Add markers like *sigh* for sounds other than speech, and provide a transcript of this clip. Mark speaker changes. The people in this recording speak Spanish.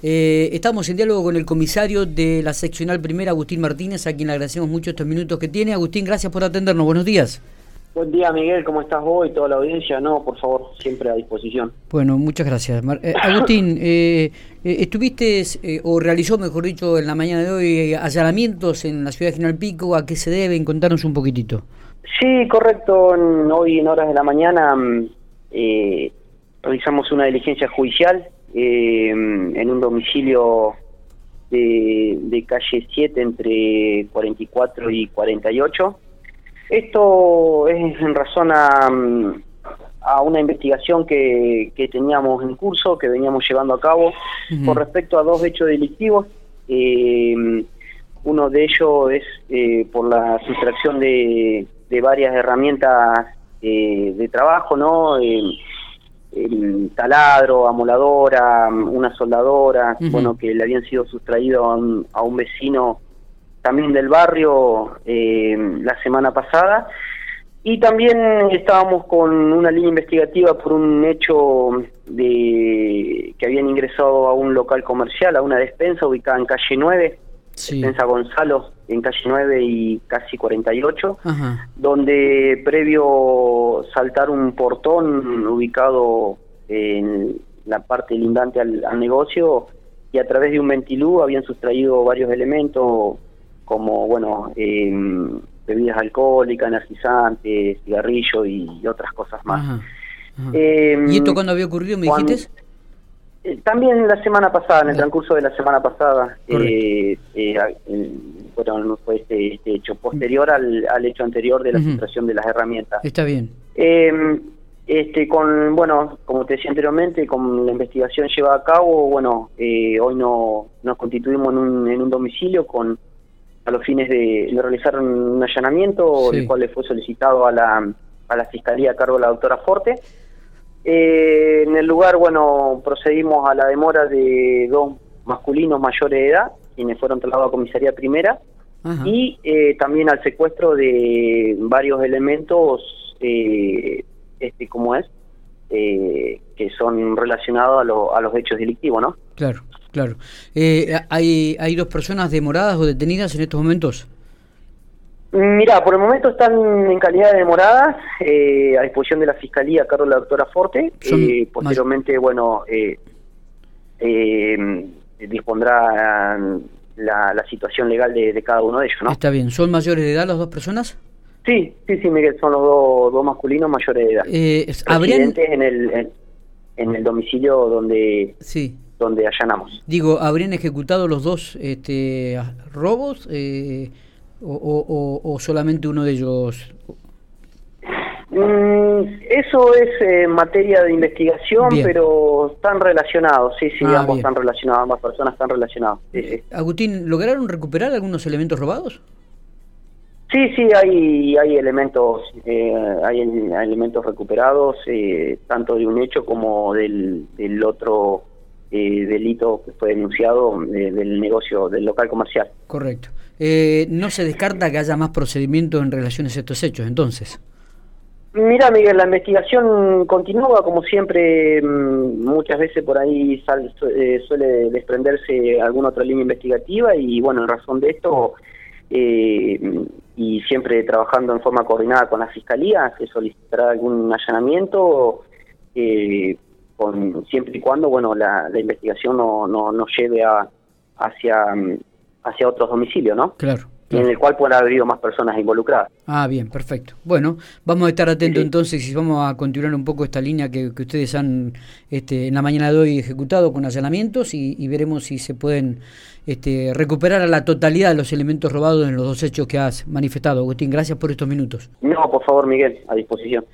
Speaker 1: Eh, estamos en diálogo con el comisario de la seccional primera, Agustín Martínez, a quien le agradecemos mucho estos minutos que tiene. Agustín, gracias por atendernos. Buenos días.
Speaker 2: Buen día, Miguel. ¿Cómo estás vos y toda la audiencia? No, por favor, siempre a disposición.
Speaker 1: Bueno, muchas gracias. Eh, Agustín, *coughs* eh, ¿estuviste o realizó, mejor dicho, en la mañana de hoy allanamientos en la ciudad de General Pico? ¿A qué se deben? Contanos un poquitito.
Speaker 2: Sí, correcto. hoy en horas de la mañana mm, realizamos una diligencia judicial eh, en un domicilio de, calle 7 entre 44 y 48. Esto es en razón a, a una investigación que, que, teníamos en curso, que veníamos llevando a cabo, con respecto a dos hechos delictivos. Eh, uno de ellos es eh, por la sustracción de, de varias herramientas eh, de trabajo, ¿no? El taladro, amoladora, una soldadora, bueno, que le habían sido sustraídos a un, vecino también del barrio eh, la semana pasada. Y también estábamos con una línea investigativa por un hecho de que habían ingresado a un local comercial, a una despensa ubicada en calle 9, despensa Gonzalo, en calle 9 y casi 48, donde previo saltar un portón ubicado en la parte lindante al, negocio y a través de un ventilú habían sustraído varios elementos como, bueno, em, bebidas alcohólicas, energizantes, cigarrillos y, otras cosas más.
Speaker 1: Em, ¿Y esto cuándo había ocurrido, me dijiste?
Speaker 2: Eh, también la semana pasada, en el transcurso de la semana pasada, eh, eh, fue este, este, hecho, posterior al, al, hecho anterior de la uh de las herramientas.
Speaker 1: Está bien.
Speaker 2: Em, este, con, bueno, como te decía anteriormente, con la investigación llevada a cabo, bueno, hoy no, nos constituimos en un, en un domicilio con a los fines de, realizar un allanamiento, el cual le fue solicitado a la, a la Fiscalía a cargo de la doctora Forte. Eh, en el lugar, bueno, procedimos a la demora de dos masculinos mayores de edad, quienes fueron trasladados a comisaría primera, y eh, también al secuestro de varios elementos, eh, este, como es, eh, que son relacionados a, a los hechos delictivos, ¿no?
Speaker 1: Claro, claro. ¿hay, ¿Hay dos personas demoradas o detenidas en estos momentos?
Speaker 2: Mira, por el momento están en calidad de demoradas eh, a disposición de la Fiscalía, Carlos la doctora Forte. y eh, posteriormente, bueno, eh, dispondrá la, situación legal de, cada uno de ellos, ¿no?
Speaker 1: Está bien. ¿Son mayores de edad las dos personas?
Speaker 2: Sí, sí, sí, Miguel, son los dos, masculinos mayores de edad. Eh, ¿habrían... en el, en, el domicilio donde... Sí donde allanamos.
Speaker 1: Digo, ¿habrían ejecutado los dos este, robos? Eh, o, o, solamente uno de ellos?
Speaker 2: Mm, eso es eh, materia de investigación, pero están relacionados, sí, sí, ah, ambos están relacionados, ambas personas están relacionadas.
Speaker 1: Eh, Agustín, ¿lograron recuperar algunos elementos robados?
Speaker 2: Sí, sí, hay, hay elementos, eh, hay, elementos recuperados, tanto de un hecho como del, del otro delito que fue denunciado del negocio del local comercial.
Speaker 1: Correcto. Eh, no se descarta que haya más procedimientos en relación a estos hechos, entonces.
Speaker 2: Mira, Miguel, la investigación continúa, como siempre, mm, muchas veces por ahí eh, suele desprenderse alguna otra línea investigativa y bueno, en razón de esto, eh, y siempre trabajando en forma coordinada con la Fiscalía, se solicitará algún allanamiento, con, siempre y cuando bueno la, investigación no, no, no lleve a, hacia mm, hacia otros domicilios, ¿no?
Speaker 1: Claro.
Speaker 2: En el cual pueden haber habido más personas involucradas.
Speaker 1: Ah, bien, perfecto. Bueno, vamos a estar atentos entonces y vamos a continuar un poco esta línea que, ustedes han este, en la mañana de hoy ejecutado con allanamientos y, veremos si se pueden este, recuperar a la totalidad de los elementos robados en los dos hechos que has manifestado. Agustín, gracias por estos minutos.
Speaker 2: No, por favor, Miguel, a disposición.